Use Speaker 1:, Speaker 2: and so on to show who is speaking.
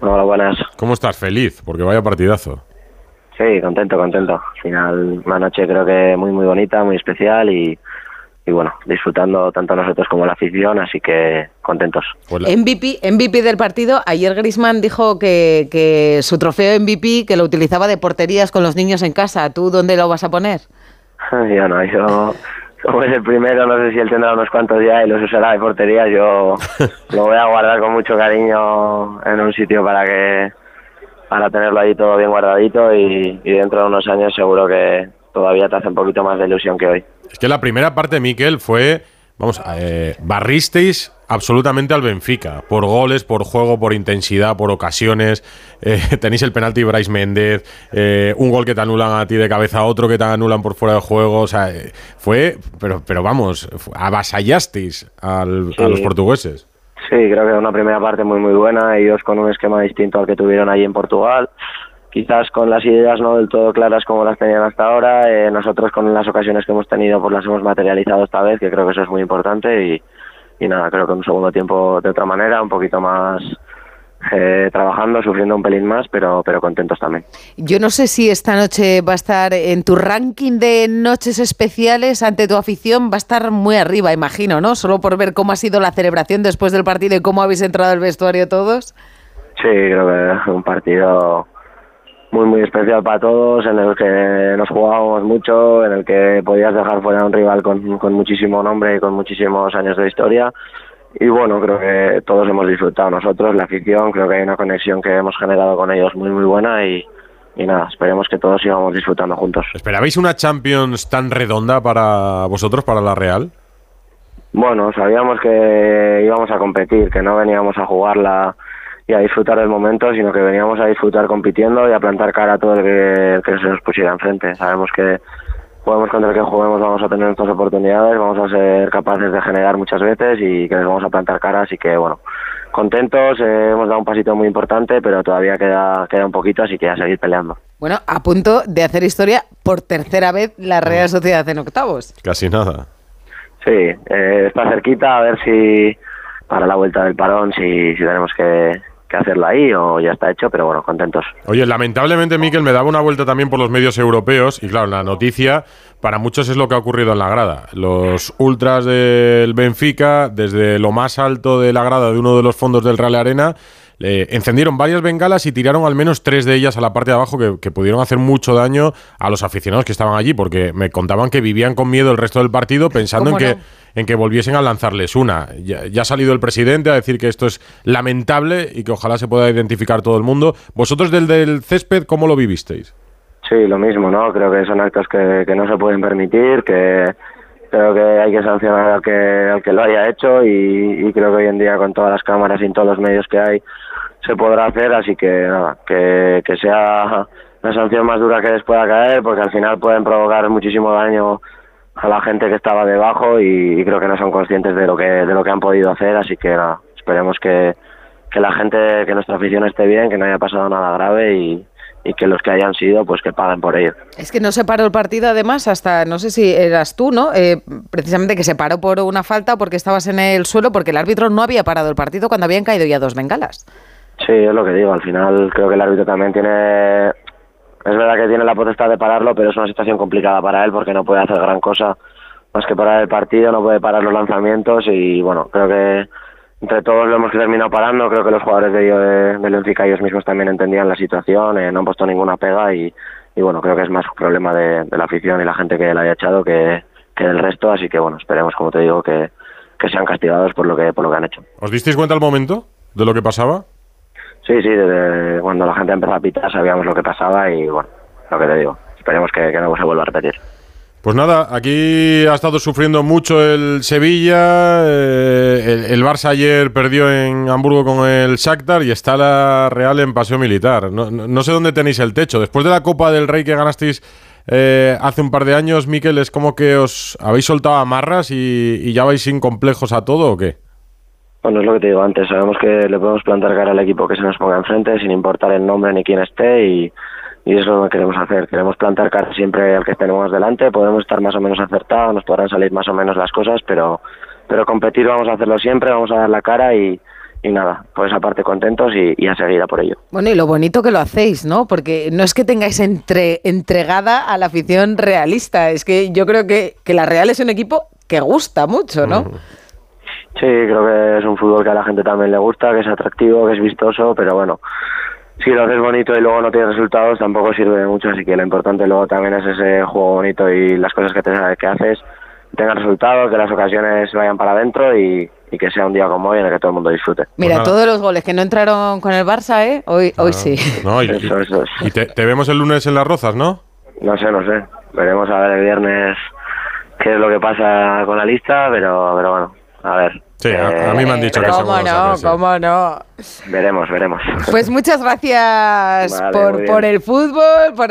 Speaker 1: Hola, buenas.
Speaker 2: ¿Cómo estás? Feliz, porque vaya partidazo.
Speaker 1: Sí, contento, contento. Al final, una noche creo que muy, muy bonita, muy especial y, y bueno, disfrutando tanto nosotros como la afición, así que contentos.
Speaker 3: Pues MVP, MVP del partido, ayer Grisman dijo que, que su trofeo MVP que lo utilizaba de porterías con los niños en casa. ¿Tú dónde lo vas a poner?
Speaker 1: yo no, yo como es el primero, no sé si él tendrá unos cuantos ya y los usará de portería, yo lo voy a guardar con mucho cariño en un sitio para que para tenerlo ahí todo bien guardadito y, y dentro de unos años seguro que todavía te hace un poquito más de ilusión que hoy.
Speaker 2: Es que la primera parte, Miquel, fue, vamos, eh, barristeis absolutamente al Benfica, por goles, por juego, por intensidad, por ocasiones. Eh, tenéis el penalti Bryce Méndez, eh, un gol que te anulan a ti de cabeza, otro que te anulan por fuera de juego. O sea, eh, fue, pero, pero vamos, avasallasteis al, a los portugueses.
Speaker 1: Sí, creo que una primera parte muy muy buena, ellos con un esquema distinto al que tuvieron allí en Portugal quizás con las ideas no del todo claras como las tenían hasta ahora. Eh, nosotros con las ocasiones que hemos tenido pues las hemos materializado esta vez, que creo que eso es muy importante y, y nada, creo que en un segundo tiempo de otra manera, un poquito más eh, trabajando, sufriendo un pelín más, pero, pero contentos también.
Speaker 3: Yo no sé si esta noche va a estar en tu ranking de noches especiales ante tu afición, va a estar muy arriba, imagino, ¿no? Solo por ver cómo ha sido la celebración después del partido y cómo habéis entrado al vestuario todos.
Speaker 1: Sí, creo que un partido muy muy especial para todos, en el que nos jugábamos mucho, en el que podías dejar fuera a un rival con, con muchísimo nombre y con muchísimos años de historia. Y bueno, creo que todos hemos disfrutado nosotros, la afición, creo que hay una conexión que hemos generado con ellos muy muy buena y, y nada, esperemos que todos sigamos disfrutando juntos.
Speaker 2: ¿Esperabais una Champions tan redonda para vosotros, para la Real?
Speaker 1: Bueno, sabíamos que íbamos a competir, que no veníamos a jugarla y a disfrutar del momento, sino que veníamos a disfrutar compitiendo y a plantar cara a todo el que, que se nos pusiera enfrente. Sabemos que juguemos contra el que juguemos vamos a tener nuestras oportunidades, vamos a ser capaces de generar muchas veces y que les vamos a plantar cara, así que bueno, contentos, eh, hemos dado un pasito muy importante, pero todavía queda, queda un poquito, así que a seguir peleando.
Speaker 3: Bueno, a punto de hacer historia por tercera vez la Real Sociedad en octavos.
Speaker 2: Casi nada.
Speaker 1: Sí, eh, está cerquita, a ver si para la vuelta del parón, si, si tenemos que, que hacerlo ahí o ya está hecho, pero bueno, contentos.
Speaker 2: Oye, lamentablemente, Miquel, me daba una vuelta también por los medios europeos y claro, la noticia para muchos es lo que ha ocurrido en la grada. Los ultras del Benfica, desde lo más alto de la grada de uno de los fondos del Real Arena, eh, encendieron varias bengalas y tiraron al menos tres de ellas a la parte de abajo que, que, pudieron hacer mucho daño a los aficionados que estaban allí, porque me contaban que vivían con miedo el resto del partido pensando en
Speaker 3: ¿Cómo
Speaker 2: que, en que volviesen a lanzarles una. Ya, ya, ha salido el presidente a decir que esto es lamentable y que ojalá se pueda identificar todo el mundo. ¿Vosotros del, del césped cómo lo vivisteis?
Speaker 1: Sí, lo mismo, ¿no? Creo que son actos que, que no se pueden permitir, que creo que hay que sancionar al que, al que lo haya hecho y, creo que hoy en día con todas las cámaras y todos los medios que hay se podrá hacer, así que nada, que, sea la sanción más dura que les pueda caer, porque al final pueden provocar muchísimo daño a la gente que estaba debajo y, y creo que no son conscientes de lo que de lo que han podido hacer, así que nada, esperemos que, que la gente, que nuestra afición esté bien, que no haya pasado nada grave y, y que los que hayan sido, pues que paguen por ello.
Speaker 3: Es que no se paró el partido, además, hasta, no sé si eras tú, ¿no? Eh, precisamente que se paró por una falta porque estabas en el suelo, porque el árbitro no había parado el partido cuando habían caído ya dos bengalas.
Speaker 1: Sí, es lo que digo. Al final creo que el árbitro también tiene... Es verdad que tiene la potestad de pararlo, pero es una situación complicada para él porque no puede hacer gran cosa más que parar el partido, no puede parar los lanzamientos y bueno, creo que entre todos lo hemos terminado parando. Creo que los jugadores de, de, de ellos mismos también entendían la situación, eh, no han puesto ninguna pega y, y bueno, creo que es más un problema de, de, la afición y la gente que la haya echado que, que del resto. Así que bueno, esperemos, como te digo, que, que sean castigados por lo que, por lo que han hecho.
Speaker 2: ¿Os disteis cuenta al momento de lo que pasaba?
Speaker 1: Sí, sí, desde cuando la gente empezó a pitar sabíamos lo que pasaba y bueno, lo que te digo, esperemos que, que no se vuelva a repetir.
Speaker 2: Pues nada, aquí ha estado sufriendo mucho el Sevilla, eh, el, el, Barça ayer perdió en Hamburgo con el Shakhtar y está la Real en paseo militar. No, no, sé dónde tenéis el techo. Después de la Copa del Rey que ganasteis eh, hace un par de años, Miquel, ¿es como que os habéis soltado amarras y, y ya vais sin complejos a todo o qué?
Speaker 1: Bueno, es lo que te digo antes, sabemos que le podemos plantar cara al equipo que se nos ponga enfrente sin importar el nombre ni quién esté y, y eso es lo que queremos hacer. Queremos plantar cara siempre al que tenemos delante, podemos estar más o menos acertados, nos podrán salir más o menos las cosas, pero, pero competir vamos a hacerlo siempre, vamos a dar la cara y, nada, pues aparte contentos y, y, a seguir a por ello.
Speaker 3: Bueno, y lo bonito que lo hacéis, ¿no? Porque no es que tengáis entre, entregada a la afición realista, es que yo creo que, que la Real es un equipo que gusta mucho, ¿no?
Speaker 1: Sí, creo que es un fútbol que a la gente también le gusta, que es atractivo, que es vistoso, pero bueno, si lo haces bonito y luego no tienes resultados tampoco sirve de mucho, así que lo importante luego también es ese juego bonito y las cosas que, te, que haces tengan resultados, que las ocasiones vayan para adentro y, y, que sea un día como hoy en el que todo el mundo disfrute.
Speaker 3: Mira, pues todos los goles que no entraron con el Barça, ¿eh? Hoy, hoy sí.
Speaker 2: No, y, eso, eso es. y te, te, vemos el lunes en Las Rozas, ¿no?
Speaker 1: No sé, no sé. Veremos a ver el viernes qué es lo que pasa con la lista, pero, pero bueno, a ver.
Speaker 2: Sí, a, a, mí me han dicho que
Speaker 3: ¿Cómo no? Sí. ¿Cómo no?
Speaker 1: Veremos, veremos.
Speaker 3: Pues muchas gracias
Speaker 1: vale,
Speaker 3: por, por el fútbol, por